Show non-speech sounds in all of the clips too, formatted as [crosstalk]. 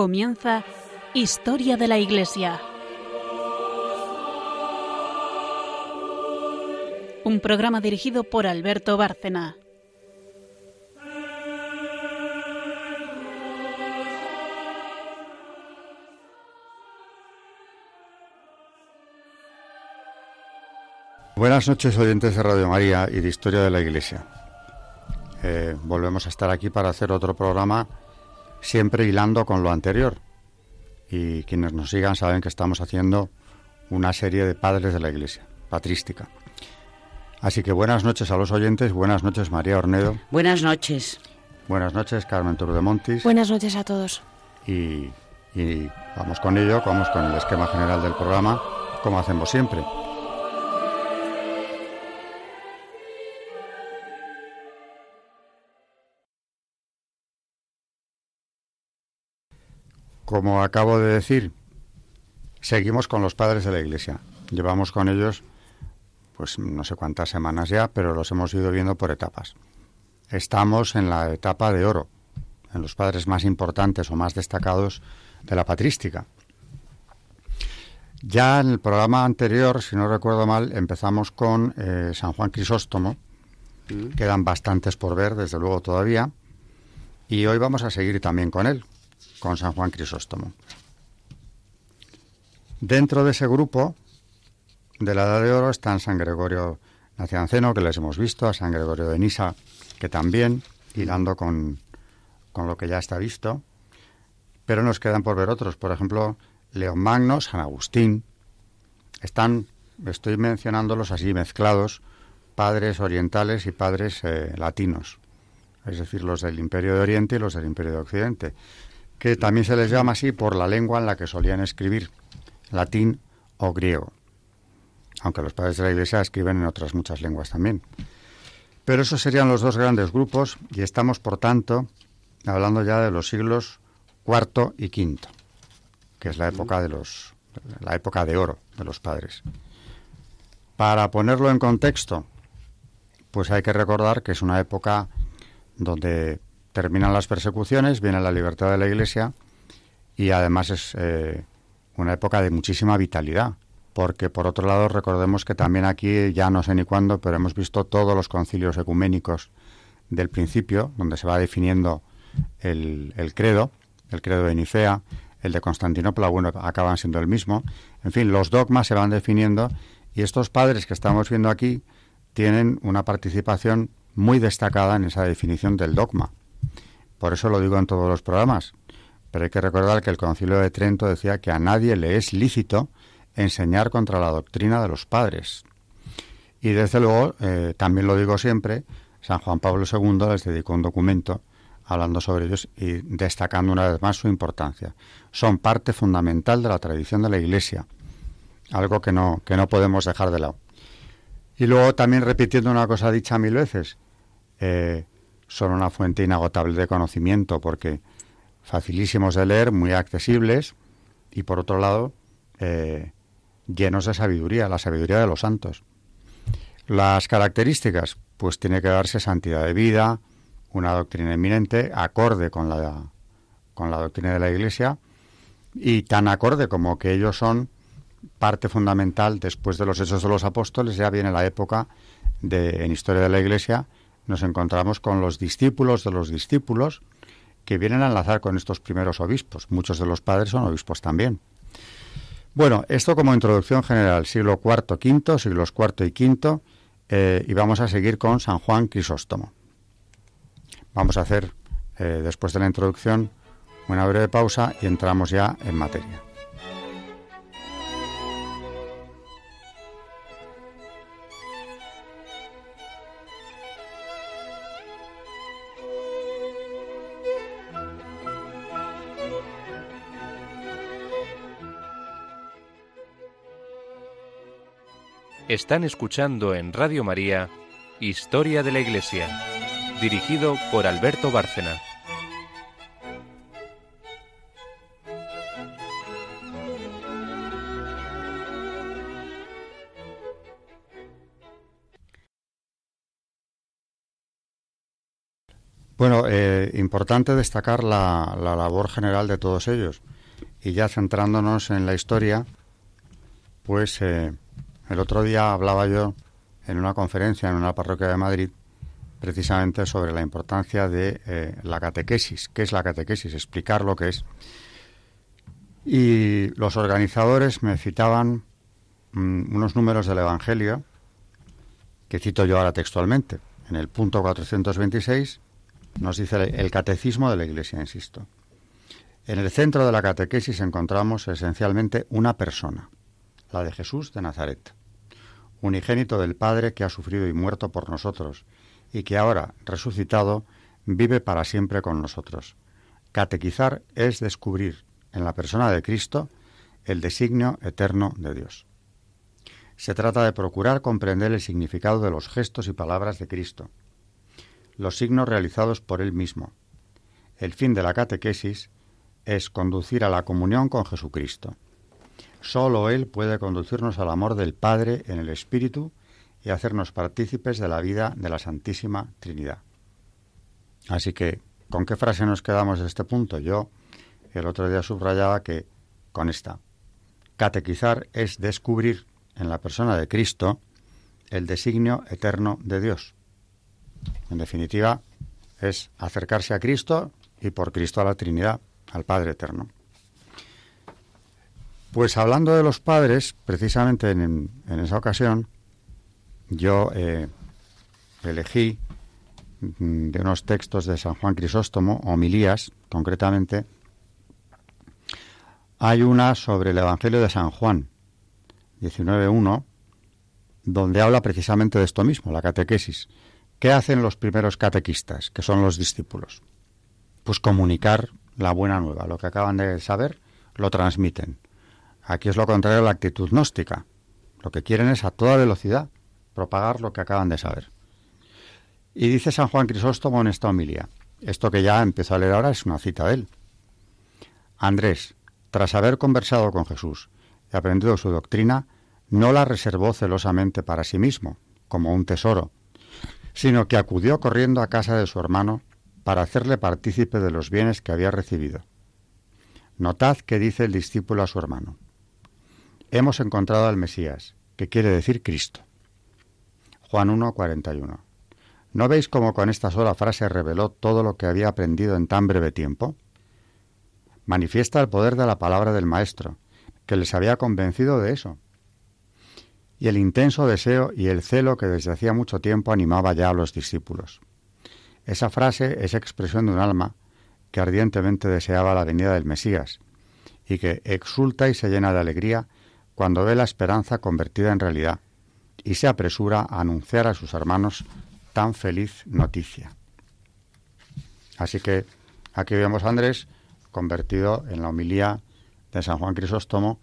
Comienza Historia de la Iglesia. Un programa dirigido por Alberto Bárcena. Buenas noches oyentes de Radio María y de Historia de la Iglesia. Eh, volvemos a estar aquí para hacer otro programa siempre hilando con lo anterior. Y quienes nos sigan saben que estamos haciendo una serie de padres de la Iglesia, patrística. Así que buenas noches a los oyentes, buenas noches María Ornedo. Buenas noches. Buenas noches Carmen Montis. Buenas noches a todos. Y, y vamos con ello, vamos con el esquema general del programa, como hacemos siempre. Como acabo de decir, seguimos con los padres de la Iglesia. Llevamos con ellos, pues no sé cuántas semanas ya, pero los hemos ido viendo por etapas. Estamos en la etapa de oro, en los padres más importantes o más destacados de la patrística. Ya en el programa anterior, si no recuerdo mal, empezamos con eh, San Juan Crisóstomo. Mm. Quedan bastantes por ver, desde luego todavía. Y hoy vamos a seguir también con él, con San Juan Crisóstomo. Dentro de ese grupo de la Edad de Oro están San Gregorio Nacianceno, que les hemos visto, a San Gregorio de Nisa, que también, hilando con, con lo que ya está visto, pero nos quedan por ver otros, por ejemplo, León Magno, San Agustín. Están, estoy mencionándolos así mezclados, padres orientales y padres eh, latinos, es decir, los del Imperio de Oriente y los del Imperio de Occidente que también se les llama así por la lengua en la que solían escribir, latín o griego, aunque los padres de la Iglesia escriben en otras muchas lenguas también. Pero esos serían los dos grandes grupos y estamos, por tanto, hablando ya de los siglos IV y V, que es la época de los la época de oro de los padres. Para ponerlo en contexto, pues hay que recordar que es una época donde terminan las persecuciones, viene la libertad de la Iglesia y además es eh, una época de muchísima vitalidad, porque por otro lado recordemos que también aquí, ya no sé ni cuándo, pero hemos visto todos los concilios ecuménicos del principio, donde se va definiendo el, el credo, el credo de Nicea, el de Constantinopla, bueno, acaban siendo el mismo. En fin, los dogmas se van definiendo y estos padres que estamos viendo aquí tienen una participación muy destacada en esa definición del dogma. Por eso lo digo en todos los programas. Pero hay que recordar que el Concilio de Trento decía que a nadie le es lícito enseñar contra la doctrina de los padres. Y desde luego, eh, también lo digo siempre, San Juan Pablo II les dedicó un documento hablando sobre ellos y destacando una vez más su importancia. Son parte fundamental de la tradición de la Iglesia, algo que no, que no podemos dejar de lado. Y luego también repitiendo una cosa dicha mil veces, eh, son una fuente inagotable de conocimiento porque facilísimos de leer, muy accesibles y por otro lado eh, llenos de sabiduría, la sabiduría de los santos. Las características, pues tiene que darse santidad de vida, una doctrina eminente, acorde con la, con la doctrina de la Iglesia y tan acorde como que ellos son parte fundamental después de los hechos de los apóstoles, ya viene la época de, en historia de la Iglesia nos encontramos con los discípulos de los discípulos que vienen a enlazar con estos primeros obispos. Muchos de los padres son obispos también. Bueno, esto como introducción general, siglo IV, V, siglos IV y V, eh, y vamos a seguir con San Juan Crisóstomo. Vamos a hacer, eh, después de la introducción, una breve pausa y entramos ya en materia. Están escuchando en Radio María Historia de la Iglesia, dirigido por Alberto Bárcena. Bueno, eh, importante destacar la, labor general de todos ellos. Y ya centrándonos en la historia, pues eh, el otro día hablaba yo en una conferencia en una parroquia de Madrid precisamente sobre la importancia de eh, la catequesis. ¿Qué es la catequesis? Explicar lo que es. Y los organizadores me citaban mm, unos números del Evangelio, que cito yo ahora textualmente. En el punto 426 nos dice el catecismo de la Iglesia, insisto. En el centro de la catequesis encontramos esencialmente una persona, la de Jesús de Nazaret, unigénito del Padre que ha sufrido y muerto por nosotros, y que ahora, resucitado, vive para siempre con nosotros. Catequizar es descubrir en la persona de Cristo el designio eterno de Dios. Se trata de procurar comprender el significado de los gestos y palabras de Cristo, los signos realizados por Él mismo. El fin de la catequesis es conducir a la comunión con Jesucristo. Solo Él puede conducirnos al amor del Padre en el Espíritu y hacernos partícipes de la vida de la Santísima Trinidad. Así que, ¿con qué frase nos quedamos de este punto? Yo el otro día subrayaba que con esta, catequizar es descubrir en la persona de Cristo el designio eterno de Dios. En definitiva, es acercarse a Cristo y por Cristo a la Trinidad, al Padre Eterno. Pues hablando de los padres, precisamente en, esa ocasión, yo eh, elegí mm, de unos textos de San Juan Crisóstomo, homilías concretamente, hay una sobre el Evangelio de San Juan, 19.1, donde habla precisamente de esto mismo, la catequesis. ¿Qué hacen los primeros catequistas, que son los discípulos? Pues comunicar la buena nueva, lo que acaban de saber, lo transmiten. Aquí es lo contrario a la actitud gnóstica. Lo que quieren es a toda velocidad propagar lo que acaban de saber. Y dice San Juan Crisóstomo en esta homilía, esto que ya empezó a leer ahora es una cita de él. Andrés, tras haber conversado con Jesús y aprendido su doctrina, no la reservó celosamente para sí mismo, como un tesoro, sino que acudió corriendo a casa de su hermano para hacerle partícipe de los bienes que había recibido. Notad que dice el discípulo a su hermano. Hemos encontrado al Mesías, que quiere decir Cristo. Juan 1, 41. ¿No veis cómo con esta sola frase reveló todo lo que había aprendido en tan breve tiempo? Manifiesta el poder de la palabra del Maestro, que les había convencido de eso y el intenso deseo y el celo que desde hacía mucho tiempo animaba ya a los discípulos. Esa frase es expresión de un alma que ardientemente deseaba la venida del Mesías y que exulta y se llena de alegría cuando ve la esperanza convertida en realidad y se apresura a anunciar a sus hermanos tan feliz noticia. Así que aquí vemos a Andrés convertido en la homilía de San Juan Crisóstomo,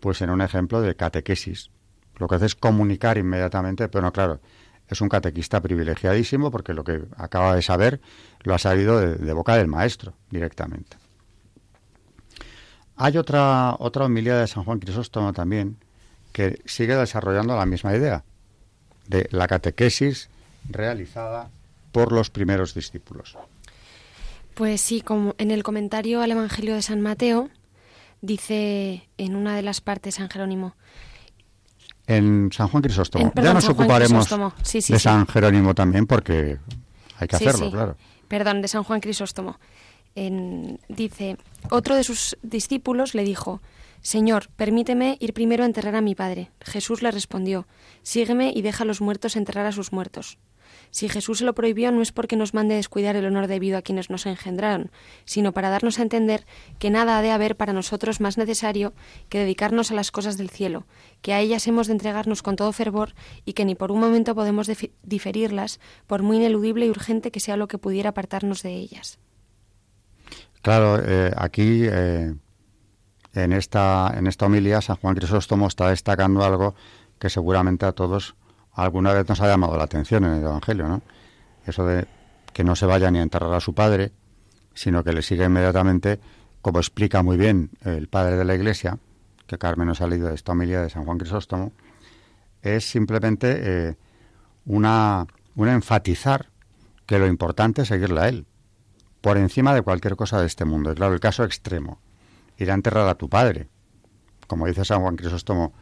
pues en un ejemplo de catequesis, lo que hace es comunicar inmediatamente, pero no, claro, es un catequista privilegiadísimo porque lo que acaba de saber lo ha sabido de, boca del maestro directamente. Hay otra, otra homilía de San Juan Crisóstomo también que sigue desarrollando la misma idea de la catequesis realizada por los primeros discípulos. Pues sí, como en el comentario al Evangelio de San Mateo dice en una de las partes San Jerónimo, en San Juan Crisóstomo. ya nos ocuparemos de San Jerónimo también porque hay que hacerlo, claro. Perdón, de San Juan Crisóstomo. Dice, otro de sus discípulos le dijo, Señor, permíteme ir primero a enterrar a mi padre. Jesús le respondió, Sígueme y deja a los muertos enterrar a sus muertos. Si Jesús se lo prohibió no es porque nos mande descuidar el honor debido a quienes nos engendraron, sino para darnos a entender que nada ha de haber para nosotros más necesario que dedicarnos a las cosas del cielo, que a ellas hemos de entregarnos con todo fervor y que ni por un momento podemos diferirlas, por muy ineludible y urgente que sea lo que pudiera apartarnos de ellas. Claro, eh, aquí eh, en esta en esta homilía San Juan Crisóstomo está destacando algo que seguramente a todos alguna vez nos ha llamado la atención en el Evangelio, ¿no? Eso de que no se vaya ni a enterrar a su padre, sino que le siga inmediatamente, como explica muy bien el padre de la Iglesia, que Carmen ha leído de esta homilía de San Juan Crisóstomo, es simplemente eh, una, enfatizar que lo importante es seguirle a él, por encima de cualquier cosa de este mundo. Y claro, el caso extremo, ir a enterrar a tu padre, como dice San Juan Crisóstomo,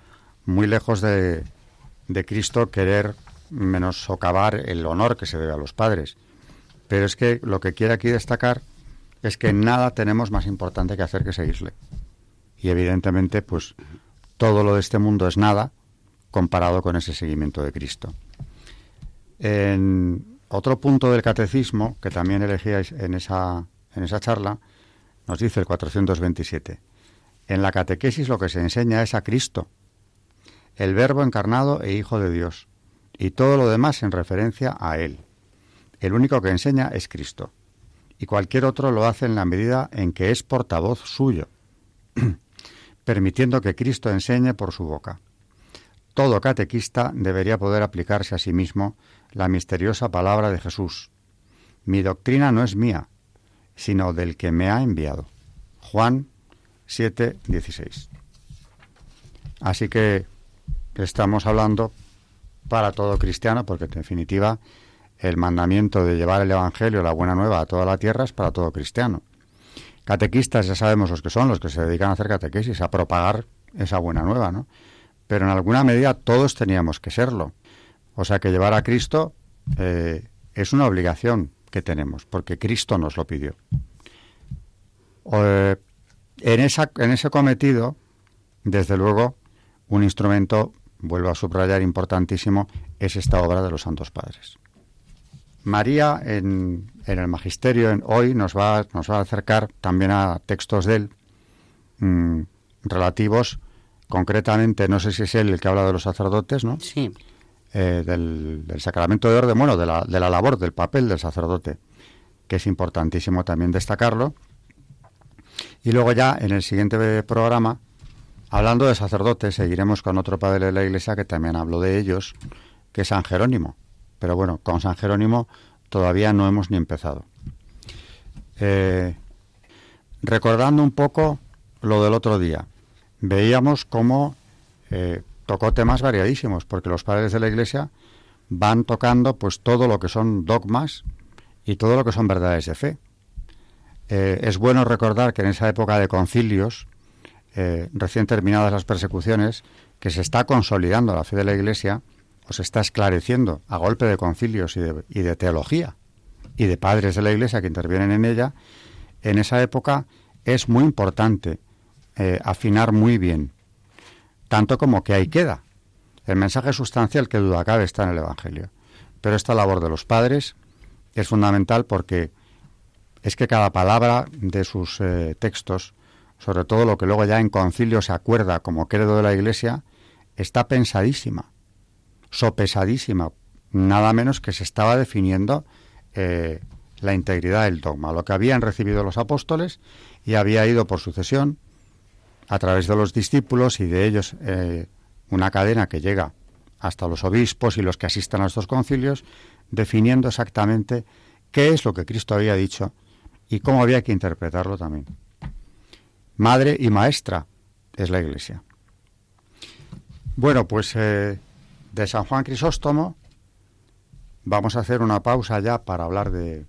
muy lejos de, de Cristo querer menos socavar el honor que se debe a los padres. Pero es que lo que quiere aquí destacar es que nada tenemos más importante que hacer que seguirle. Y evidentemente, pues todo lo de este mundo es nada comparado con ese seguimiento de Cristo. En otro punto del catecismo, que también elegíais en esa, en esa charla, nos dice el 427. En la catequesis lo que se enseña es a Cristo, el Verbo encarnado e Hijo de Dios, y todo lo demás en referencia a Él. El único que enseña es Cristo, y cualquier otro lo hace en la medida en que es portavoz suyo, [clears throat] permitiendo que Cristo enseñe por su boca. Todo catequista debería poder aplicarse a sí mismo la misteriosa palabra de Jesús. Mi doctrina no es mía, sino del que me ha enviado. Juan 7, 16. Así que estamos hablando para todo cristiano, porque en definitiva el mandamiento de llevar el Evangelio, la buena nueva a toda la tierra es para todo cristiano. Catequistas ya sabemos los que son, los que se dedican a hacer catequesis, a propagar esa buena nueva, ¿no? Pero en alguna medida todos teníamos que serlo. O sea que llevar a Cristo eh, es una obligación que tenemos, porque Cristo nos lo pidió. Eh, en, ese cometido, desde luego, un instrumento, vuelvo a subrayar, importantísimo, es esta obra de los Santos Padres. María, en, el Magisterio, hoy nos va, nos va a acercar también a textos de él mm, relativos, concretamente, no sé si es él el que habla de los sacerdotes, ¿no? Sí. Eh, del, sacramento de orden, bueno, de la, labor, del papel del sacerdote, que es importantísimo también destacarlo. Y luego ya en el siguiente programa, hablando de sacerdotes, seguiremos con otro padre de la Iglesia que también habló de ellos, que es San Jerónimo. Pero bueno, con San Jerónimo todavía no hemos ni empezado. Eh, recordando un poco lo del otro día, veíamos cómo eh, tocó temas variadísimos, porque los padres de la Iglesia van tocando pues todo lo que son dogmas y todo lo que son verdades de fe. Eh, es bueno recordar que en esa época de concilios, eh, recién terminadas las persecuciones, que se está consolidando la fe de la Iglesia o se está esclareciendo a golpe de concilios y de, teología y de padres de la Iglesia que intervienen en ella, en esa época es muy importante eh, afinar muy bien tanto como que ahí queda. El mensaje sustancial que duda cabe está en el Evangelio. Pero esta labor de los padres es fundamental porque es que cada palabra de sus eh, textos, sobre todo lo que luego ya en concilio se acuerda como credo de la Iglesia, está pensadísima, sopesadísima, nada menos que se estaba definiendo eh, la integridad del dogma, lo que habían recibido los apóstoles y había ido por sucesión a través de los discípulos y de ellos eh, una cadena que llega hasta los obispos y los que asistan a estos concilios, definiendo exactamente qué es lo que Cristo había dicho y cómo había que interpretarlo también. Madre y maestra es la Iglesia. Bueno, pues eh, de San Juan Crisóstomo vamos a hacer una pausa ya para hablar de,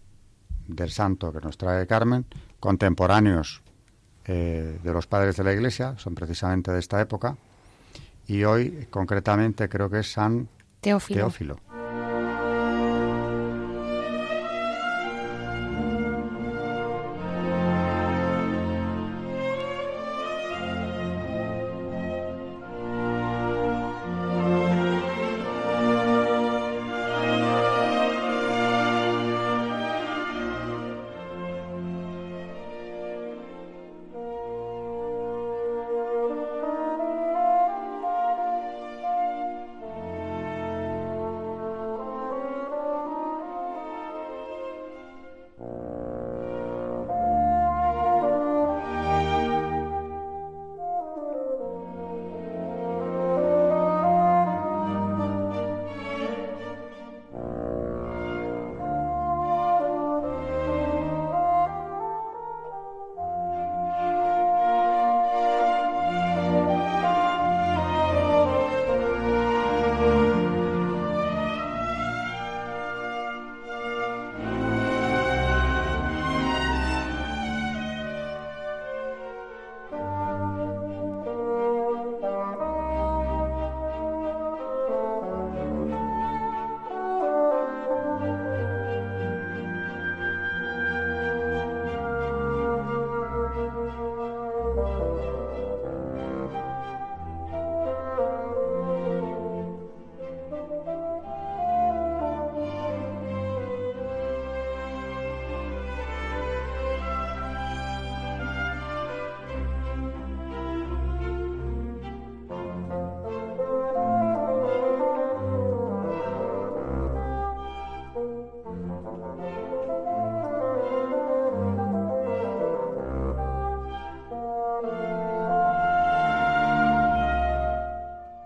del santo que nos trae Carmen, contemporáneos eh, de los padres de la Iglesia, son precisamente de esta época, y hoy concretamente creo que es San Teófilo.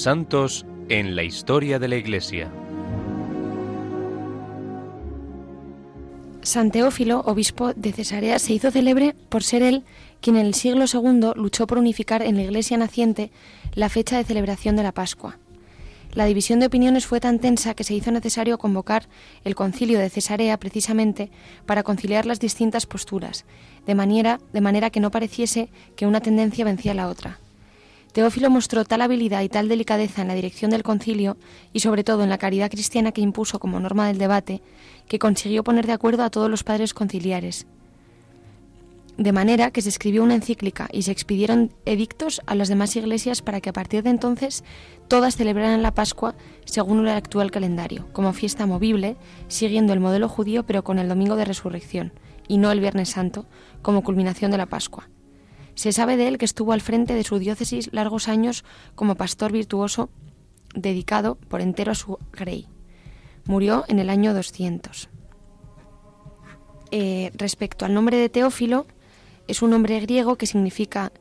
Santos en la historia de la Iglesia. San Teófilo, obispo de Cesarea, se hizo célebre por ser él quien en el siglo II luchó por unificar en la Iglesia naciente la fecha de celebración de la Pascua. La división de opiniones fue tan tensa que se hizo necesario convocar el concilio de Cesarea precisamente para conciliar las distintas posturas, de manera, de manera que no pareciese que una tendencia vencía a la otra. Teófilo mostró tal habilidad y tal delicadeza en la dirección del concilio y sobre todo en la caridad cristiana que impuso como norma del debate, que consiguió poner de acuerdo a todos los padres conciliares. De manera que se escribió una encíclica y se expidieron edictos a las demás iglesias para que a partir de entonces todas celebraran la Pascua según el actual calendario, como fiesta movible, siguiendo el modelo judío pero con el domingo de resurrección, y no el Viernes Santo, como culminación de la Pascua. Se sabe de él que estuvo al frente de su diócesis largos años como pastor virtuoso dedicado por entero a su grey. Murió en el año 200. Eh, respecto al nombre de Teófilo, es un nombre griego que significa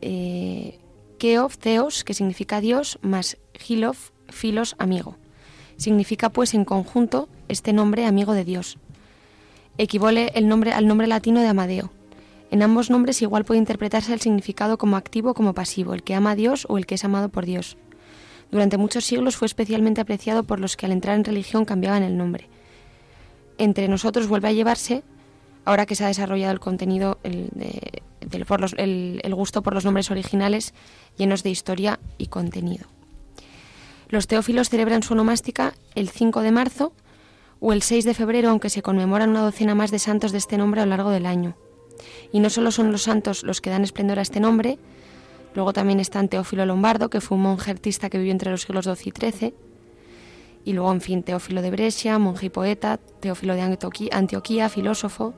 eh, Keov, Theos, que significa Dios, más Gilov, Filos, amigo. Significa pues en conjunto este nombre amigo de Dios. Equivale el nombre al nombre latino de Amadeo, en ambos nombres igual puede interpretarse el significado como activo o como pasivo, el que ama a Dios o el que es amado por Dios. Durante muchos siglos fue especialmente apreciado por los que al entrar en religión cambiaban el nombre. Entre nosotros vuelve a llevarse, ahora que se ha desarrollado el contenido, el, el gusto por los nombres originales llenos de historia y contenido. Los teófilos celebran su onomástica el 5 de marzo o el 6 de febrero, aunque se conmemoran una docena más de santos de este nombre a lo largo del año. Y no solo son los santos los que dan esplendor a este nombre, luego también están Teófilo Lombardo, que fue un monje artista que vivió entre los siglos XII y XIII, y luego, en fin, Teófilo de Brescia, monje y poeta, Teófilo de Antioquía, filósofo,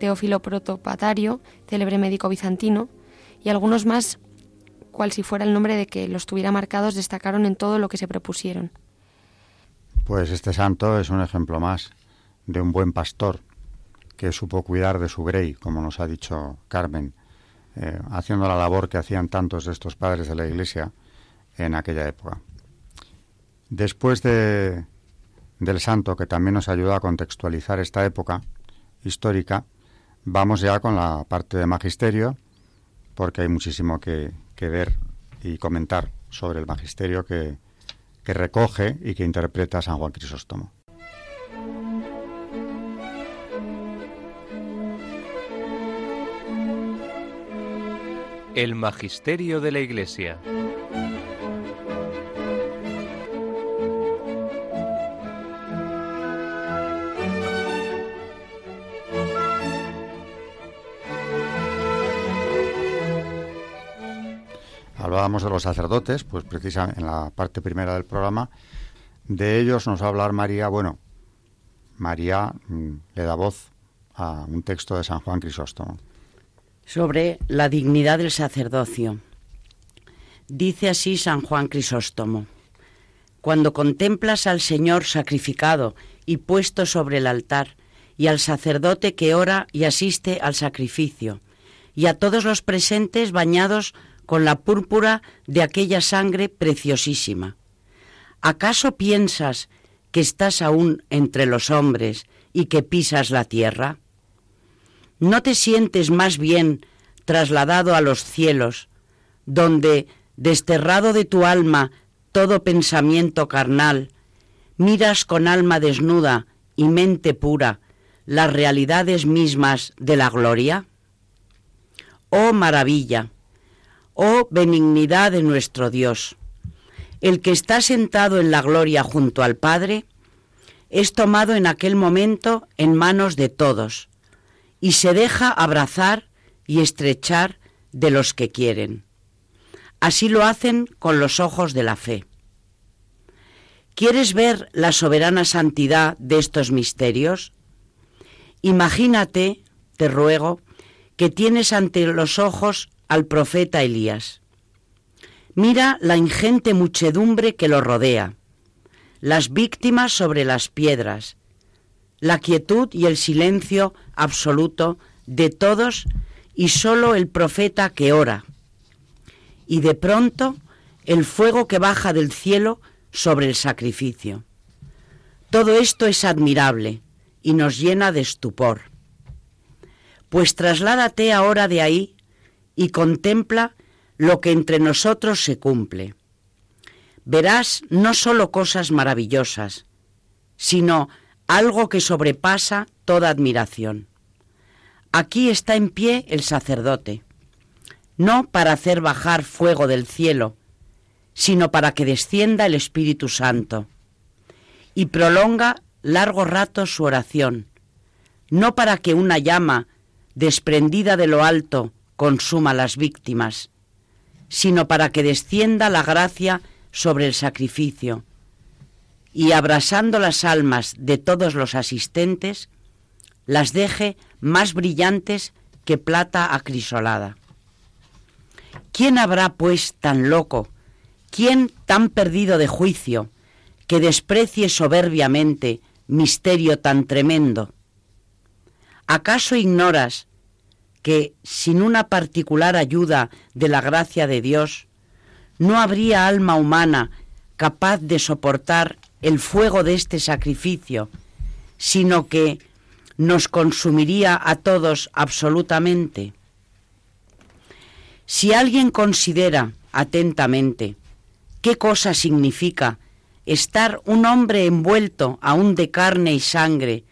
Teófilo Protopatario, célebre médico bizantino, y algunos más, cual si fuera el nombre de que los tuviera marcados, destacaron en todo lo que se propusieron. Pues este santo es un ejemplo más de un buen pastor que supo cuidar de su grey, como nos ha dicho Carmen, eh, haciendo la labor que hacían tantos de estos padres de la Iglesia en aquella época. Después de, del santo, que también nos ayudó a contextualizar esta época histórica, vamos ya con la parte de magisterio, porque hay muchísimo que, que ver y comentar sobre el magisterio que, que recoge y que interpreta San Juan Crisóstomo. El Magisterio de la Iglesia. Hablábamos de los sacerdotes, pues precisamente en la parte primera del programa, de ellos nos va a hablar María, bueno, María mm, le da voz a un texto de San Juan Crisóstomo sobre la dignidad del sacerdocio. Dice así San Juan Crisóstomo, Cuando contemplas al Señor sacrificado y puesto sobre el altar, y al sacerdote que ora y asiste al sacrificio, y a todos los presentes bañados con la púrpura de aquella sangre preciosísima. ¿Acaso piensas que estás aún entre los hombres y que pisas la tierra? ¿No te sientes más bien trasladado a los cielos, donde, desterrado de tu alma todo pensamiento carnal, miras con alma desnuda y mente pura las realidades mismas de la gloria? Oh maravilla, oh benignidad de nuestro Dios, el que está sentado en la gloria junto al Padre, es tomado en aquel momento en manos de todos, y se deja abrazar y estrechar de los que quieren. Así lo hacen con los ojos de la fe. ¿Quieres ver la soberana santidad de estos misterios? Imagínate, te ruego, que tienes ante los ojos al profeta Elías. Mira la ingente muchedumbre que lo rodea, las víctimas sobre las piedras, la quietud y el silencio absoluto de todos y sólo el profeta que ora. Y de pronto el fuego que baja del cielo sobre el sacrificio. Todo esto es admirable y nos llena de estupor. Pues trasládate ahora de ahí y contempla lo que entre nosotros se cumple. Verás no solo cosas maravillosas, sino algo que sobrepasa toda admiración. Aquí está en pie el sacerdote, no para hacer bajar fuego del cielo, sino para que descienda el Espíritu Santo, y prolonga largo rato su oración, no para que una llama desprendida de lo alto consuma las víctimas, sino para que descienda la gracia sobre el sacrificio y abrasando las almas de todos los asistentes, las deje más brillantes que plata acrisolada. ¿Quién habrá, pues, tan loco, quién tan perdido de juicio, que desprecie soberbiamente misterio tan tremendo? ¿Acaso ignoras que sin una particular ayuda de la gracia de Dios, no habría alma humana capaz de soportar el fuego de este sacrificio, sino que nos consumiría a todos absolutamente? Si alguien considera atentamente qué cosa significa estar un hombre envuelto aún de carne y sangre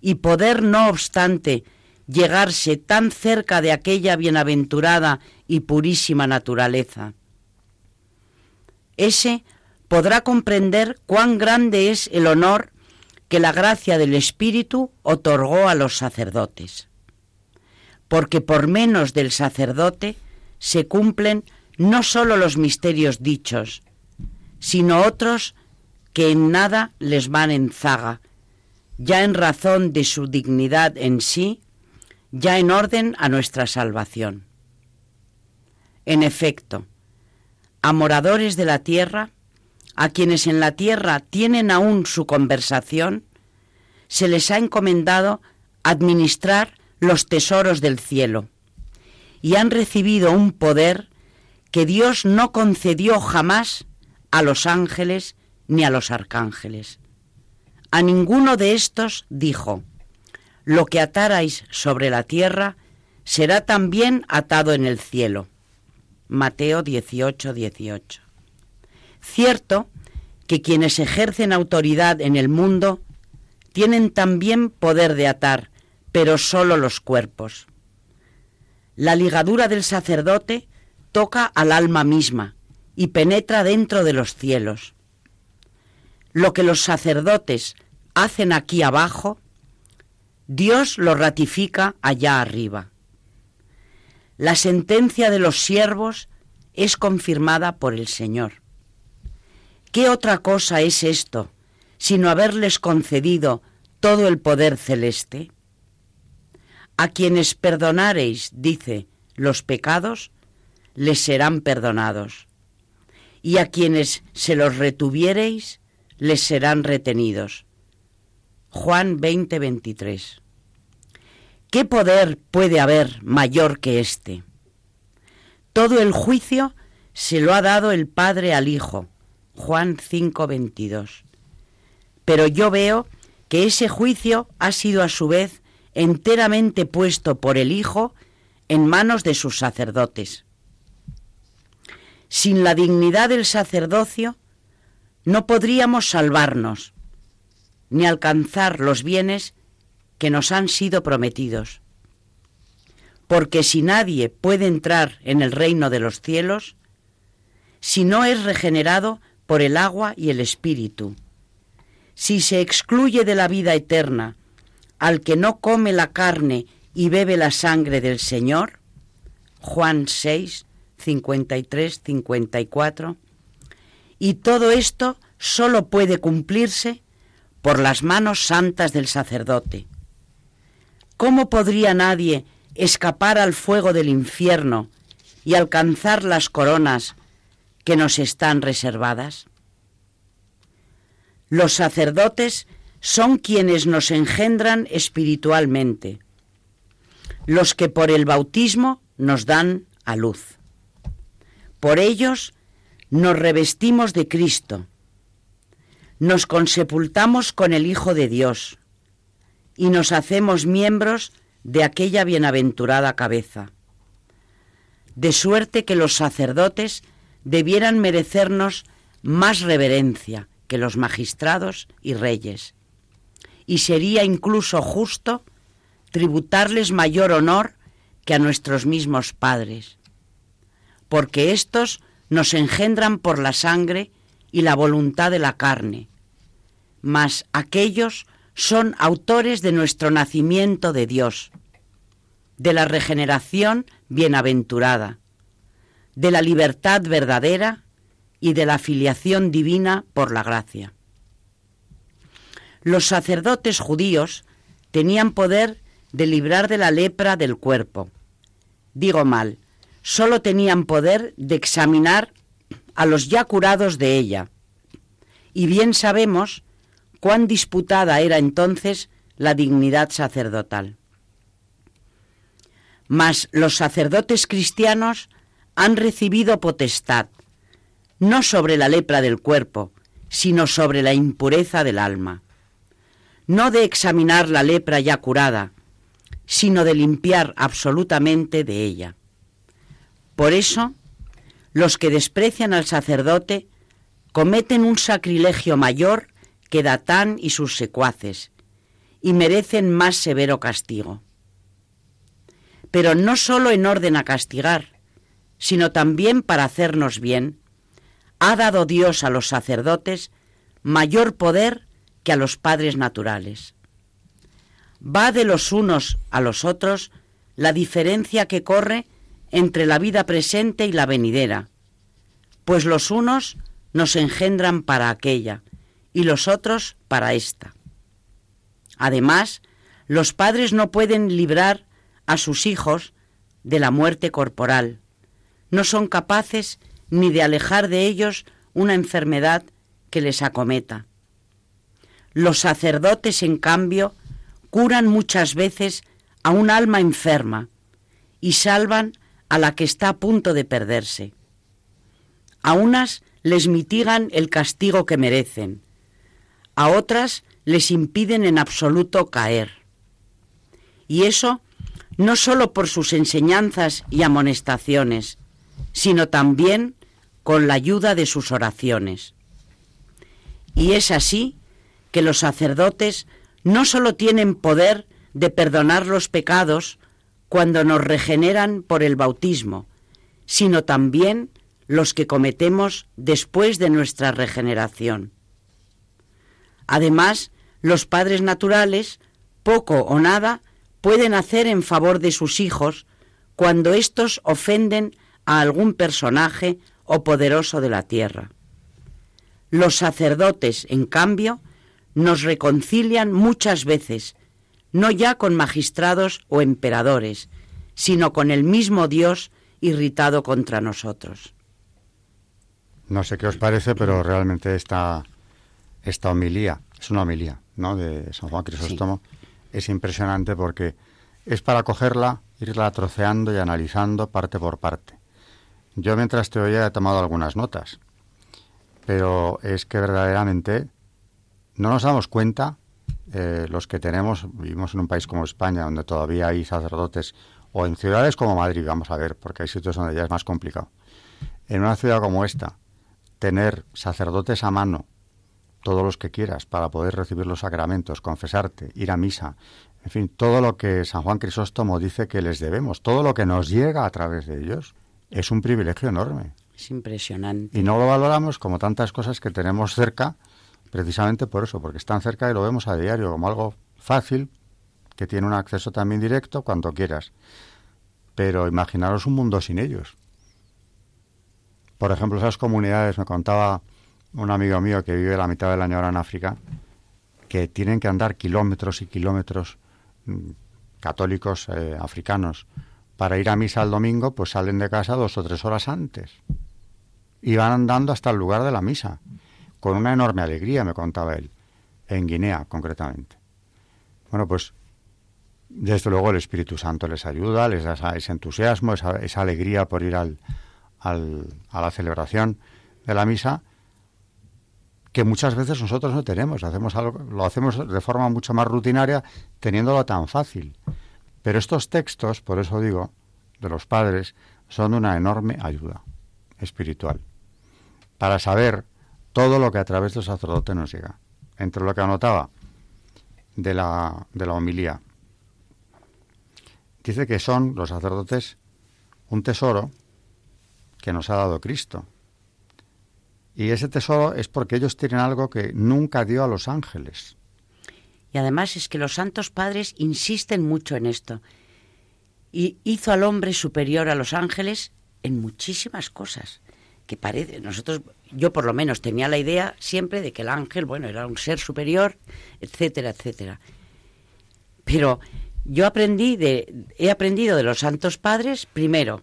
y poder no obstante llegarse tan cerca de aquella bienaventurada y purísima naturaleza. Ese podrá comprender cuán grande es el honor que la gracia del Espíritu otorgó a los sacerdotes. Porque por menos del sacerdote se cumplen no sólo los misterios dichos, sino otros que en nada les van en zaga, ya en razón de su dignidad en sí ya en orden a nuestra salvación. En efecto, a moradores de la tierra, a quienes en la tierra tienen aún su conversación, se les ha encomendado administrar los tesoros del cielo y han recibido un poder que Dios no concedió jamás a los ángeles ni a los arcángeles. A ninguno de estos dijo, lo que atarais sobre la tierra será también atado en el cielo. Mateo 18, 18. Cierto que quienes ejercen autoridad en el mundo tienen también poder de atar, pero solo los cuerpos. La ligadura del sacerdote toca al alma misma y penetra dentro de los cielos. Lo que los sacerdotes hacen aquí abajo Dios lo ratifica allá arriba. La sentencia de los siervos es confirmada por el Señor. ¿Qué otra cosa es esto sino haberles concedido todo el poder celeste? A quienes perdonareis, dice, los pecados, les serán perdonados, y a quienes se los retuviereis, les serán retenidos. Juan 20, 23. ¿Qué poder puede haber mayor que este? Todo el juicio se lo ha dado el Padre al Hijo. Juan 5, 22. Pero yo veo que ese juicio ha sido a su vez enteramente puesto por el Hijo en manos de sus sacerdotes. Sin la dignidad del sacerdocio no podríamos salvarnos, ni alcanzar los bienes que nos han sido prometidos. Porque si nadie puede entrar en el reino de los cielos, si no es regenerado por el agua y el espíritu, si se excluye de la vida eterna al que no come la carne y bebe la sangre del Señor, Juan 6, 53, 54. Y todo esto solo puede cumplirse por las manos santas del sacerdote. ¿Cómo podría nadie escapar al fuego del infierno y alcanzar las coronas que nos están reservadas? Los sacerdotes son quienes nos engendran espiritualmente, los que por el bautismo nos dan a luz. Por ellos nos revestimos de Cristo, nos consepultamos con el Hijo de Dios y nos hacemos miembros de aquella bienaventurada cabeza. De suerte que los sacerdotes debieran merecernos más reverencia que los magistrados y reyes, y sería incluso justo tributarles mayor honor que a nuestros mismos padres, porque éstos nos engendran por la sangre y la voluntad de la carne, mas aquellos son autores de nuestro nacimiento de Dios, de la regeneración bienaventurada, de la libertad verdadera y de la filiación divina por la gracia. Los sacerdotes judíos tenían poder de librar de la lepra del cuerpo. Digo mal, solo tenían poder de examinar a los ya curados de ella. Y bien sabemos cuán disputada era entonces la dignidad sacerdotal. Mas los sacerdotes cristianos han recibido potestad, no sobre la lepra del cuerpo, sino sobre la impureza del alma. No de examinar la lepra ya curada, sino de limpiar absolutamente de ella. Por eso, los que desprecian al sacerdote cometen un sacrilegio mayor que Datán y sus secuaces, y merecen más severo castigo. Pero no sólo en orden a castigar, sino también para hacernos bien, ha dado Dios a los sacerdotes mayor poder que a los padres naturales. Va de los unos a los otros la diferencia que corre entre la vida presente y la venidera, pues los unos nos engendran para aquella y los otros para esta. Además, los padres no pueden librar a sus hijos de la muerte corporal, no son capaces ni de alejar de ellos una enfermedad que les acometa. Los sacerdotes, en cambio, curan muchas veces a un alma enferma y salvan a la que está a punto de perderse. A unas les mitigan el castigo que merecen, a otras les impiden en absoluto caer. Y eso no sólo por sus enseñanzas y amonestaciones, sino también con la ayuda de sus oraciones. Y es así que los sacerdotes no sólo tienen poder de perdonar los pecados cuando nos regeneran por el bautismo, sino también los que cometemos después de nuestra regeneración. Además, los padres naturales, poco o nada, pueden hacer en favor de sus hijos cuando éstos ofenden a algún personaje o poderoso de la tierra. Los sacerdotes, en cambio, nos reconcilian muchas veces, no ya con magistrados o emperadores, sino con el mismo Dios irritado contra nosotros. No sé qué os parece, pero realmente esta, esta homilía, es una homilía, ¿no?, de San Juan Crisóstomo, es impresionante porque es para cogerla, irla troceando y analizando parte por parte. Yo mientras te oía he tomado algunas notas, pero es que verdaderamente no nos damos cuenta, eh, los que tenemos, vivimos en un país como España, donde todavía hay sacerdotes, o en ciudades como Madrid, vamos a ver, porque hay sitios donde ya es más complicado. En una ciudad como esta, tener sacerdotes a mano, todos los que quieras, para poder recibir los sacramentos, confesarte, ir a misa, en fin, todo lo que San Juan Crisóstomo dice que les debemos, todo lo que nos llega a través de ellos, es un privilegio enorme. Es impresionante. Y no lo valoramos como tantas cosas que tenemos cerca, precisamente por eso, porque están cerca y lo vemos a diario como algo fácil, que tiene un acceso también directo cuando quieras. Pero imaginaros un mundo sin ellos. Por ejemplo, esas comunidades, me contaba un amigo mío que vive la mitad del año ahora en África, que tienen que andar kilómetros y kilómetros mm, católicos eh, africanos para ir a misa el domingo, pues salen de casa dos o tres horas antes y van andando hasta el lugar de la misa, con una enorme alegría, me contaba él, en Guinea concretamente. Bueno, pues desde luego el Espíritu Santo les ayuda, les da ese entusiasmo, esa, esa alegría por ir al, a la celebración de la misa, que muchas veces nosotros no tenemos, hacemos algo, lo hacemos de forma mucho más rutinaria, teniéndolo tan fácil. Pero estos textos, por eso digo, de los padres, son una enorme ayuda espiritual para saber todo lo que a través del sacerdote nos llega. Entre lo que anotaba de la, de la homilía, dice que son los sacerdotes un tesoro que nos ha dado Cristo. Y ese tesoro es porque ellos tienen algo que nunca dio a los ángeles. Y además es que los santos padres insisten mucho en esto. Y hizo al hombre superior a los ángeles en muchísimas cosas. Que parece, nosotros, yo por lo menos tenía la idea siempre de que el ángel, bueno, era un ser superior, etcétera, etcétera. Pero yo aprendí de, he aprendido de los santos padres, primero,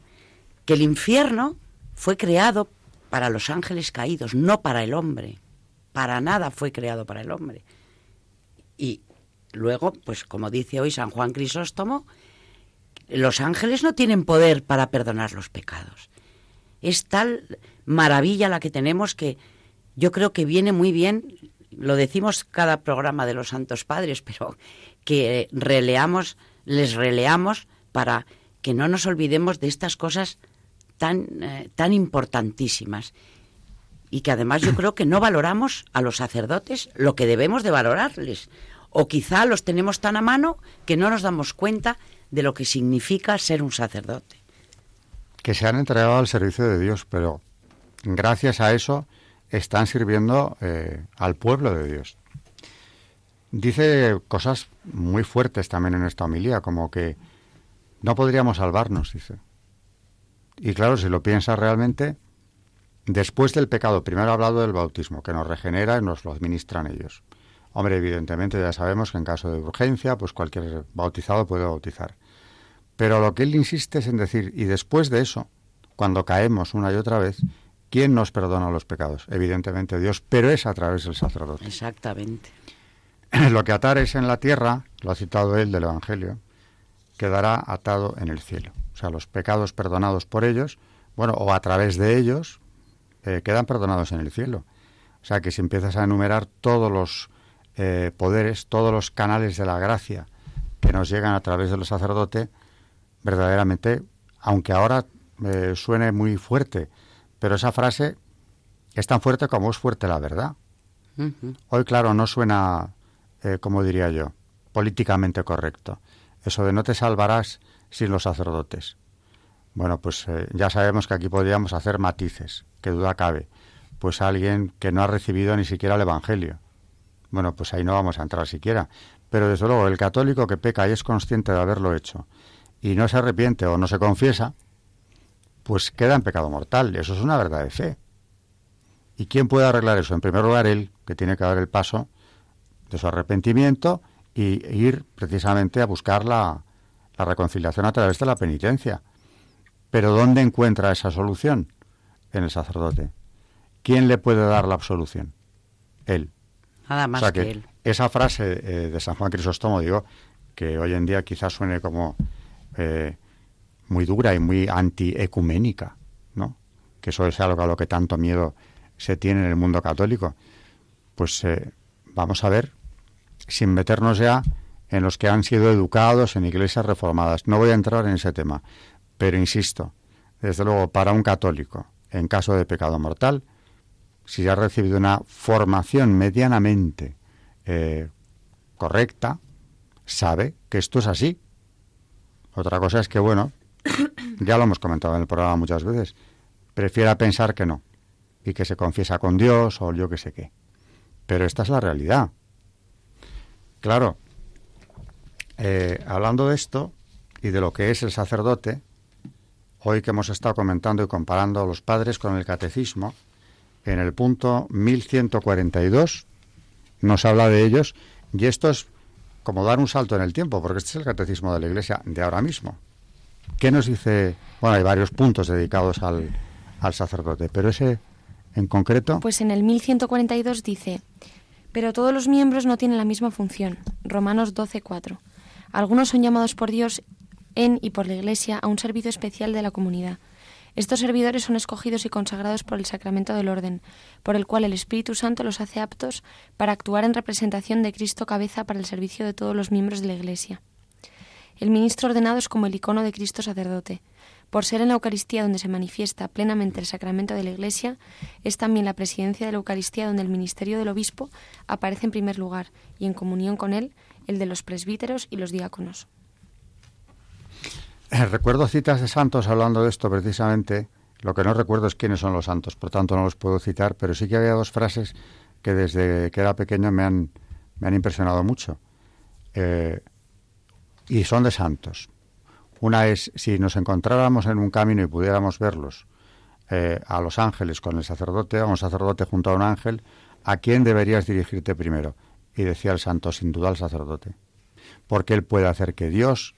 que el infierno fue creado para los ángeles caídos, no para el hombre. Para nada fue creado para el hombre. Y luego, pues como dice hoy San Juan Crisóstomo, los ángeles no tienen poder para perdonar los pecados. Es tal maravilla la que tenemos que yo creo que viene muy bien, lo decimos cada programa de los Santos Padres, pero que releamos, les releamos para que no nos olvidemos de estas cosas tan, eh, tan importantísimas y que además yo creo que no valoramos a los sacerdotes lo que debemos de valorarles o quizá los tenemos tan a mano que no nos damos cuenta de lo que significa ser un sacerdote. Que se han entregado al servicio de Dios, pero gracias a eso están sirviendo eh, al pueblo de Dios. Dice cosas muy fuertes también en esta homilía, como que no podríamos salvarnos, dice. Y claro, si lo piensas realmente, después del pecado, primero ha hablado del bautismo, que nos regenera y nos lo administran ellos. Hombre, evidentemente ya sabemos que en caso de urgencia, pues cualquier bautizado puede bautizar. Pero lo que él insiste es en decir, y después de eso, cuando caemos una y otra vez, ¿quién nos perdona los pecados? Evidentemente Dios, pero es a través del sacerdote. Exactamente. [clears throat] Lo que atares en la tierra, lo ha citado él del Evangelio, quedará atado en el cielo. O sea, los pecados perdonados por ellos, bueno, o a través de ellos, eh, quedan perdonados en el cielo. O sea, que si empiezas a enumerar todos los eh, poderes, todos los canales de la gracia que nos llegan a través del sacerdote, verdaderamente, aunque ahora eh, suene muy fuerte, pero esa frase es tan fuerte como es fuerte la verdad. Hoy, claro, no suena, como diría yo, políticamente correcto. Eso de no te salvarás sin los sacerdotes. Bueno, pues eh, ya sabemos que aquí podríamos hacer matices, que duda cabe. Pues alguien que no ha recibido ni siquiera el Evangelio. Bueno, pues ahí no vamos a entrar siquiera. Pero desde luego, el católico que peca y es consciente de haberlo hecho y no se arrepiente o no se confiesa, pues queda en pecado mortal. Eso es una verdad de fe. ¿Y quién puede arreglar eso? En primer lugar, él, que tiene que dar el paso de su arrepentimiento y ir precisamente a buscar la, la reconciliación a través de la penitencia. Pero ¿dónde encuentra esa solución? En el sacerdote. ¿Quién le puede dar la absolución? Él. Nada más que, él. Esa frase eh, de San Juan Crisóstomo, digo, que hoy en día quizás suene como eh, muy dura y muy antiecuménica, ¿no? Que eso es algo a lo que tanto miedo se tiene en el mundo católico. Pues eh, vamos a ver, sin meternos ya en los que han sido educados en iglesias reformadas. No voy a entrar en ese tema, pero insisto, desde luego para un católico, en caso de pecado mortal, si ha recibido una formación medianamente eh, correcta, sabe que esto es así. Otra cosa es que, bueno, [coughs] ya lo hemos comentado en el programa muchas veces, prefiera pensar que no y que se confiesa con Dios o yo que sé qué. Pero esta es la realidad. Claro, eh, hablando de esto y de lo que es el sacerdote, hoy que hemos estado comentando y comparando a los padres con el catecismo, en el punto 1142 nos habla de ellos y esto es como dar un salto en el tiempo, porque este es el catecismo de la Iglesia de ahora mismo. ¿Qué nos dice? Bueno, hay varios puntos dedicados al, al sacerdote, pero ese en concreto. Pues en el 1142 dice, pero todos los miembros no tienen la misma función. Romanos 12:4. Algunos son llamados por Dios en y por la Iglesia a un servicio especial de la comunidad. Estos servidores son escogidos y consagrados por el sacramento del orden, por el cual el Espíritu Santo los hace aptos para actuar en representación de Cristo cabeza para el servicio de todos los miembros de la Iglesia. El ministro ordenado es como el icono de Cristo sacerdote. Por ser en la Eucaristía donde se manifiesta plenamente el sacramento de la Iglesia, es también la presidencia de la Eucaristía donde el ministerio del obispo aparece en primer lugar y en comunión con él el de los presbíteros y los diáconos. Eh, recuerdo citas de santos hablando de esto precisamente. Lo que no recuerdo es quiénes son los santos, por tanto no los puedo citar, pero sí que había dos frases que desde que era pequeño me han, me han impresionado mucho. Eh, y son de santos. Una es, si nos encontráramos en un camino y pudiéramos verlos eh, a los ángeles con el sacerdote, a un sacerdote junto a un ángel, ¿a quién deberías dirigirte primero? Y decía el santo, sin duda al sacerdote, porque él puede hacer que Dios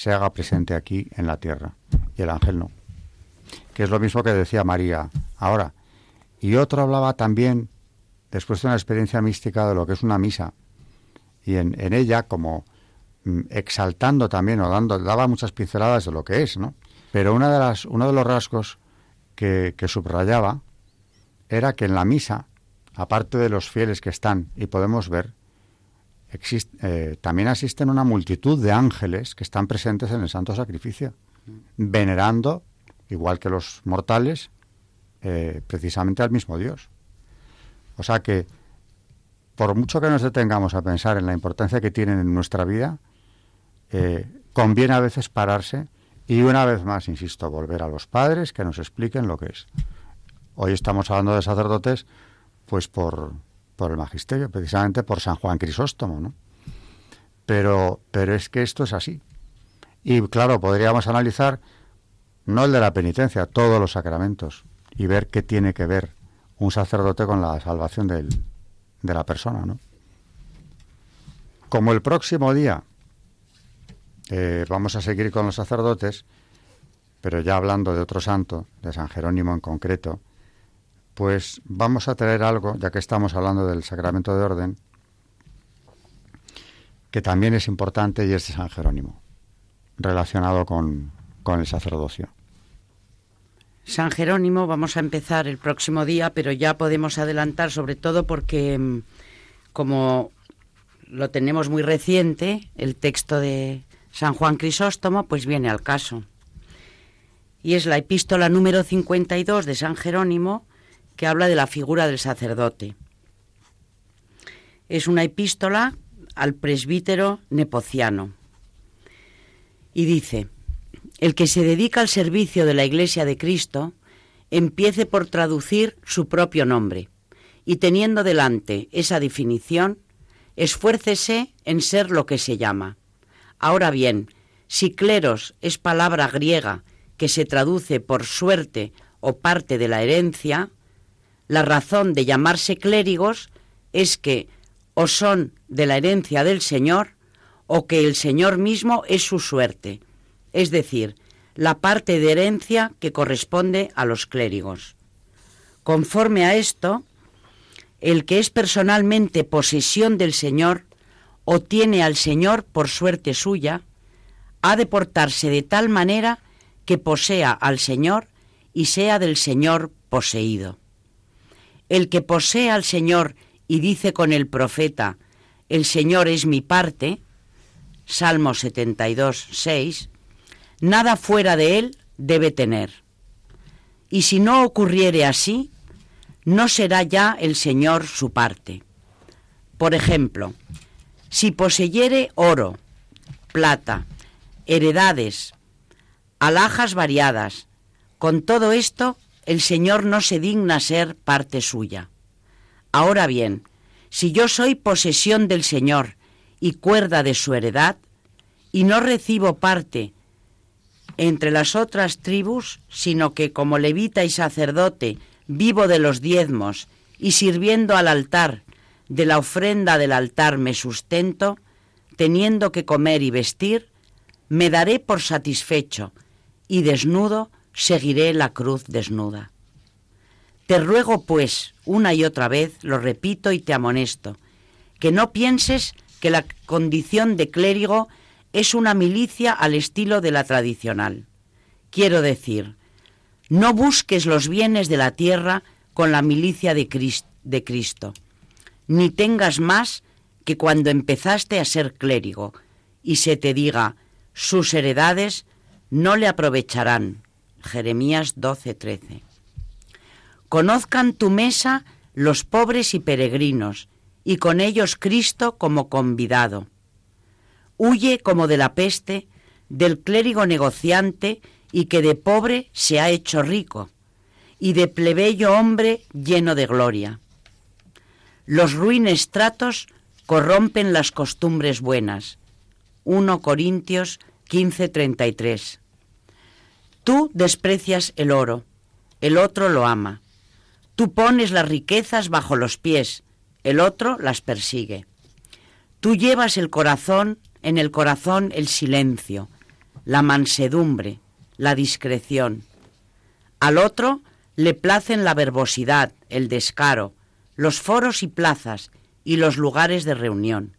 se haga presente aquí en la tierra y el ángel no. Que es lo mismo que decía María ahora. Y otro hablaba también, después de una experiencia mística, de lo que es una misa. Y en, en ella, como mm, exaltando también o dando, daba muchas pinceladas de lo que es, ¿no? Pero una de las, uno de los rasgos que, que subrayaba era que en la misa, aparte de los fieles que están y podemos ver, eh, también asisten una multitud de ángeles que están presentes en el santo sacrificio, venerando, igual que los mortales, eh, precisamente al mismo Dios. O sea que, por mucho que nos detengamos a pensar en la importancia que tienen en nuestra vida, eh, conviene a veces pararse y una vez más, insisto, volver a los padres que nos expliquen lo que es. Hoy estamos hablando de sacerdotes, pues por, por el magisterio, precisamente por San Juan Crisóstomo, ¿no? Pero, pero es que esto es así. Y claro, podríamos analizar no el de la penitencia, todos los sacramentos y ver qué tiene que ver un sacerdote con la salvación de la persona, ¿no? Como el próximo día eh, vamos a seguir con los sacerdotes, pero ya hablando de otro santo, de San Jerónimo en concreto, pues vamos a traer algo, ya que estamos hablando del sacramento de orden, que también es importante y es de San Jerónimo, relacionado con, con el sacerdocio. San Jerónimo vamos a empezar el próximo día, pero ya podemos adelantar sobre todo porque mm, como lo tenemos muy reciente, el texto de San Juan Crisóstomo, pues viene al caso. Y es la epístola número 52 de San Jerónimo, que habla de la figura del sacerdote. Es una epístola al presbítero nepociano. Y dice, el que se dedica al servicio de la Iglesia de Cristo, empiece por traducir su propio nombre, y teniendo delante esa definición, esfuércese en ser lo que se llama. Ahora bien, si cleros es palabra griega que se traduce por suerte o parte de la herencia, la razón de llamarse clérigos es que o son de la herencia del Señor o que el Señor mismo es su suerte, es decir, la parte de herencia que corresponde a los clérigos. Conforme a esto, el que es personalmente posesión del Señor o tiene al Señor por suerte suya, ha de portarse de tal manera que posea al Señor y sea del Señor poseído. El que posee al Señor y dice con el profeta, el Señor es mi parte, Salmo 72, 6, nada fuera de él debe tener. Y si no ocurriere así, no será ya el Señor su parte. Por ejemplo, si poseyere oro, plata, heredades, alhajas variadas, con todo esto el Señor no se digna ser parte suya. Ahora bien, si yo soy posesión del Señor y cuerda de su heredad, y no recibo parte entre las otras tribus, sino que como levita y sacerdote, vivo de los diezmos y sirviendo al altar, de la ofrenda del altar me sustento, teniendo que comer y vestir, me daré por satisfecho, y desnudo seguiré la cruz desnuda. Te ruego, pues, una y otra vez, lo repito y te amonesto, que no pienses que la condición de clérigo es una milicia al estilo de la tradicional. Quiero decir, no busques los bienes de la tierra con la milicia de Cristo, ni tengas más que cuando empezaste a ser clérigo y se te diga, sus heredades no le aprovecharán. Jeremías 12:13. Conozcan tu mesa los pobres y peregrinos, y con ellos Cristo como convidado. Huye como de la peste del clérigo negociante y que de pobre se ha hecho rico, y de plebeyo hombre lleno de gloria. Los ruines tratos corrompen las costumbres buenas. 1 Corintios 15:33. Tú desprecias el oro, el otro lo ama. Tú pones las riquezas bajo los pies, el otro las persigue. Tú llevas el corazón, en el corazón el silencio, la mansedumbre, la discreción. Al otro le placen la verbosidad, el descaro, los foros y plazas y los lugares de reunión.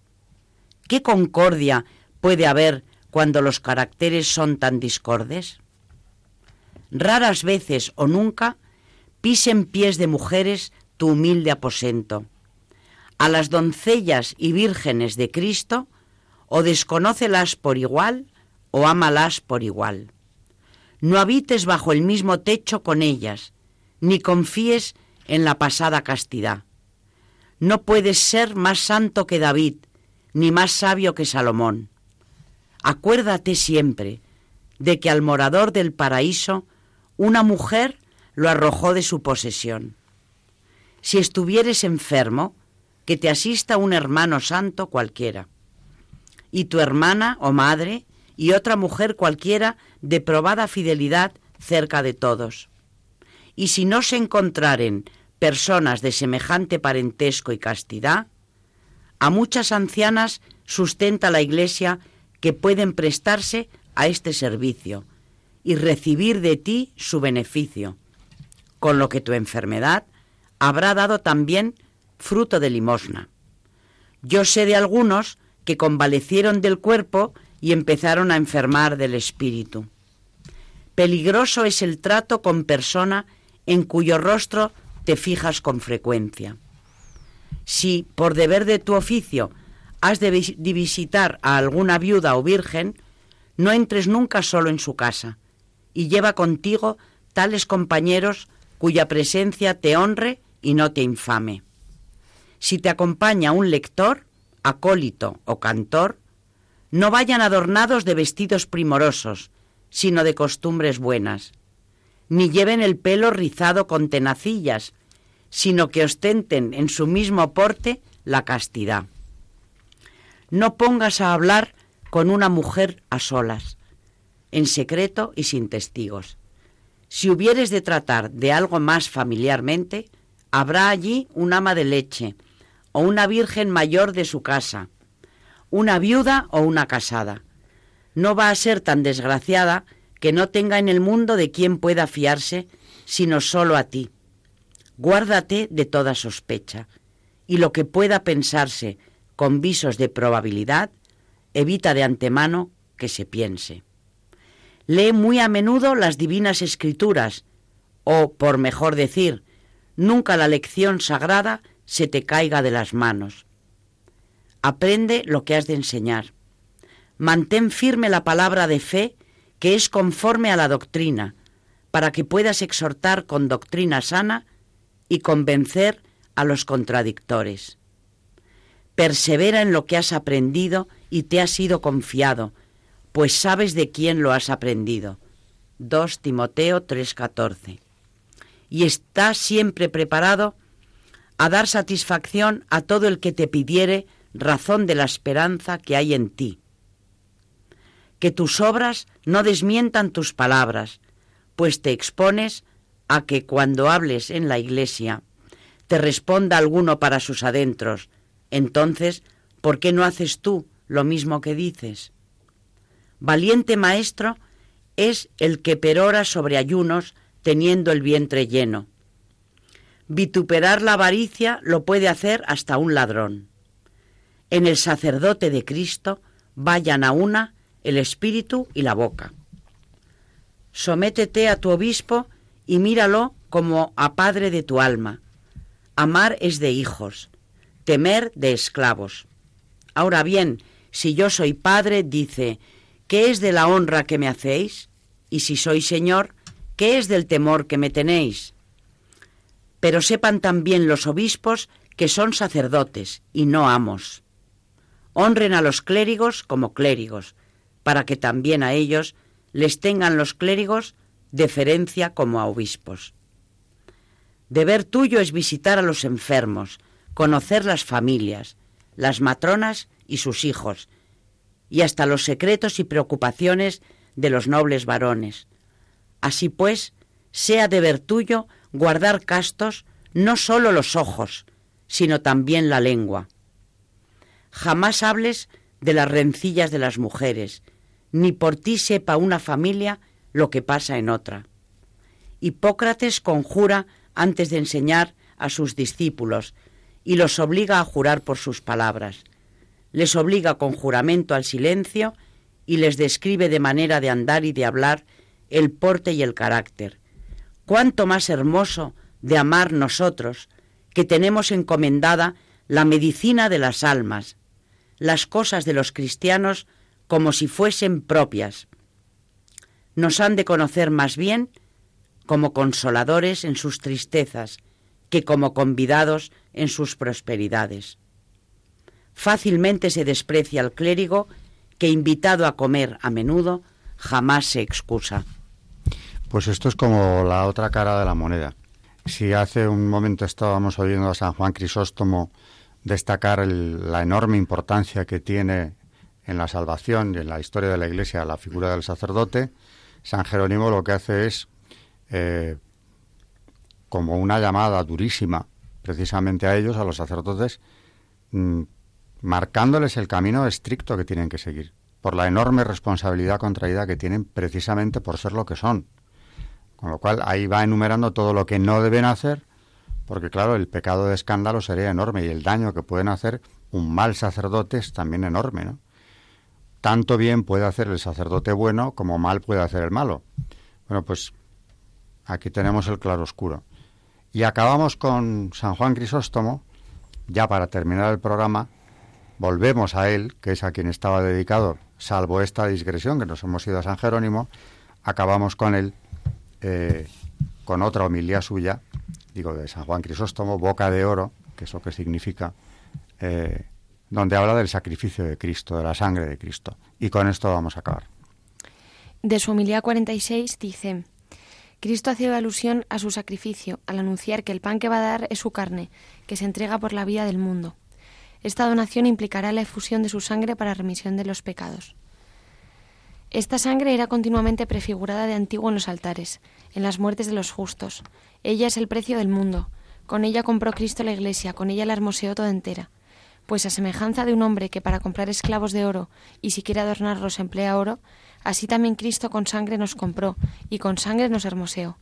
¿Qué concordia puede haber cuando los caracteres son tan discordes? Raras veces o nunca pisen pies de mujeres tu humilde aposento. A las doncellas y vírgenes de Cristo, o desconócelas por igual, o ámalas por igual. No habites bajo el mismo techo con ellas, ni confíes en la pasada castidad. No puedes ser más santo que David, ni más sabio que Salomón. Acuérdate siempre de que al morador del paraíso una mujer lo arrojó de su posesión. Si estuvieres enfermo, que te asista un hermano santo cualquiera. Y tu hermana o madre y otra mujer cualquiera de probada fidelidad cerca de todos. Y si no se encontraren personas de semejante parentesco y castidad, a muchas ancianas sustenta la Iglesia que pueden prestarse a este servicio y recibir de ti su beneficio, con lo que tu enfermedad habrá dado también fruto de limosna. Yo sé de algunos que convalecieron del cuerpo y empezaron a enfermar del espíritu. Peligroso es el trato con persona en cuyo rostro te fijas con frecuencia. Si, por deber de tu oficio, has de visitar a alguna viuda o virgen, no entres nunca solo en su casa, y lleva contigo tales compañeros cuya presencia te honre y no te infame. Si te acompaña un lector, acólito o cantor, no vayan adornados de vestidos primorosos, sino de costumbres buenas, ni lleven el pelo rizado con tenacillas, sino que ostenten en su mismo porte la castidad. No pongas a hablar con una mujer a solas, en secreto y sin testigos. Si hubieres de tratar de algo más familiarmente, habrá allí un ama de leche o una virgen mayor de su casa, una viuda o una casada. No va a ser tan desgraciada que no tenga en el mundo de quien pueda fiarse, sino solo a ti. Guárdate de toda sospecha, y lo que pueda pensarse con visos de probabilidad, evita de antemano que se piense. Lee muy a menudo las divinas escrituras, o, por mejor decir, nunca la lección sagrada se te caiga de las manos. Aprende lo que has de enseñar. Mantén firme la palabra de fe que es conforme a la doctrina, para que puedas exhortar con doctrina sana y convencer a los contradictores. Persevera en lo que has aprendido y te ha sido confiado, pues sabes de quién lo has aprendido. 2 Timoteo 3:14. Y está siempre preparado a dar satisfacción a todo el que te pidiere razón de la esperanza que hay en ti. que tus obras no desmientan tus palabras, pues te expones a que cuando hables en la iglesia te responda alguno para sus adentros. Entonces, ¿por qué no haces tú lo mismo que dices? Valiente maestro es el que perora sobre ayunos teniendo el vientre lleno. Vituperar la avaricia lo puede hacer hasta un ladrón. En el sacerdote de Cristo vayan a una el espíritu y la boca. Sométete a tu obispo y míralo como a padre de tu alma. Amar es de hijos, temer de esclavos. Ahora bien, si yo soy padre, dice, ¿qué es de la honra que me hacéis? Y si soy señor, ¿qué es del temor que me tenéis? Pero sepan también los obispos que son sacerdotes y no amos. Honren a los clérigos como clérigos, para que también a ellos les tengan los clérigos deferencia como a obispos. Deber tuyo es visitar a los enfermos, conocer las familias, las matronas y sus hijos, y hasta los secretos y preocupaciones de los nobles varones. Así pues, sea deber tuyo guardar castos no sólo los ojos, sino también la lengua. Jamás hables de las rencillas de las mujeres, ni por ti sepa una familia lo que pasa en otra. Hipócrates conjura antes de enseñar a sus discípulos y los obliga a jurar por sus palabras. Les obliga con juramento al silencio y les describe de manera de andar y de hablar el porte y el carácter. Cuánto más hermoso de amar nosotros, que tenemos encomendada la medicina de las almas, las cosas de los cristianos como si fuesen propias. Nos han de conocer más bien como consoladores en sus tristezas que como convidados en sus prosperidades. Fácilmente se desprecia al clérigo que invitado a comer a menudo jamás se excusa. Pues esto es como la otra cara de la moneda. Si hace un momento estábamos oyendo a San Juan Crisóstomo destacar la enorme importancia que tiene en la salvación y en la historia de la Iglesia la figura del sacerdote, San Jerónimo lo que hace es, eh, como una llamada durísima precisamente a ellos, a los sacerdotes, mm, marcándoles el camino estricto que tienen que seguir, por la enorme responsabilidad contraída que tienen precisamente por ser lo que son. Con lo cual ahí va enumerando todo lo que no deben hacer, porque claro, el pecado de escándalo sería enorme y el daño que pueden hacer un mal sacerdote es también enorme, ¿no? tanto bien puede hacer el sacerdote bueno como mal puede hacer el malo. Bueno, pues aquí tenemos el claroscuro. Y acabamos con San Juan Crisóstomo, ya para terminar el programa, volvemos a él, que es a quien estaba dedicado, salvo esta digresión que nos hemos ido a San Jerónimo, acabamos con él, eh, con otra homilía suya, digo, de San Juan Crisóstomo, boca de oro, que es lo que significa eh, donde habla del sacrificio de Cristo, de la sangre de Cristo. Y con esto vamos a acabar. De su homilía 46 dice, Cristo hacía alusión a su sacrificio al anunciar que el pan que va a dar es su carne, que se entrega por la vida del mundo. Esta donación implicará la efusión de su sangre para remisión de los pecados. Esta sangre era continuamente prefigurada de antiguo en los altares, en las muertes de los justos. Ella es el precio del mundo. Con ella compró Cristo la iglesia, con ella la hermoseó toda entera pues a semejanza de un hombre que para comprar esclavos de oro y si quiere adornarlos emplea oro, así también Cristo con sangre nos compró y con sangre nos hermoseó.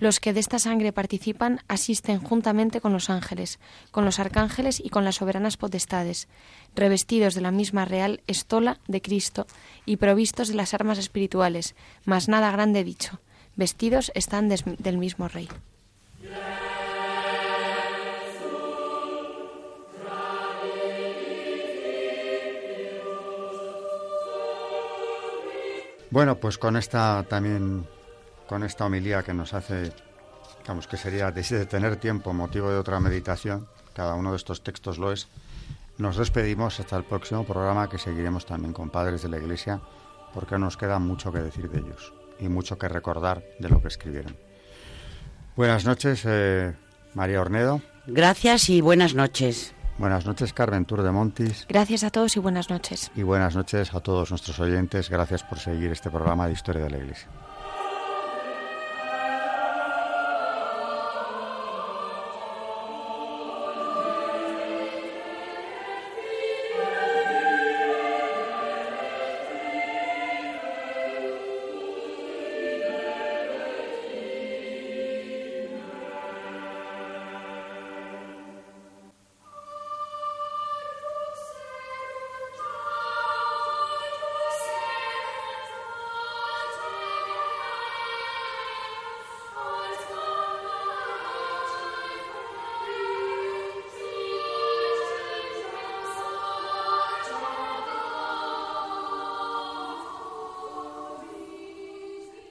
Los que de esta sangre participan asisten juntamente con los ángeles, con los arcángeles y con las soberanas potestades, revestidos de la misma real estola de Cristo y provistos de las armas espirituales, mas nada grande dicho, vestidos están del mismo Rey. Bueno, pues con esta también, con esta homilía que nos hace, digamos que sería de tener tiempo, motivo de otra meditación, cada uno de estos textos lo es, nos despedimos hasta el próximo programa que seguiremos también con padres de la Iglesia, porque nos queda mucho que decir de ellos y mucho que recordar de lo que escribieron. Buenas noches, eh, María Ornedo. Gracias y buenas noches. Buenas noches, Carmen Tour de Montis. Gracias a todos y buenas noches. Y buenas noches a todos nuestros oyentes. Gracias por seguir este programa de Historia de la Iglesia.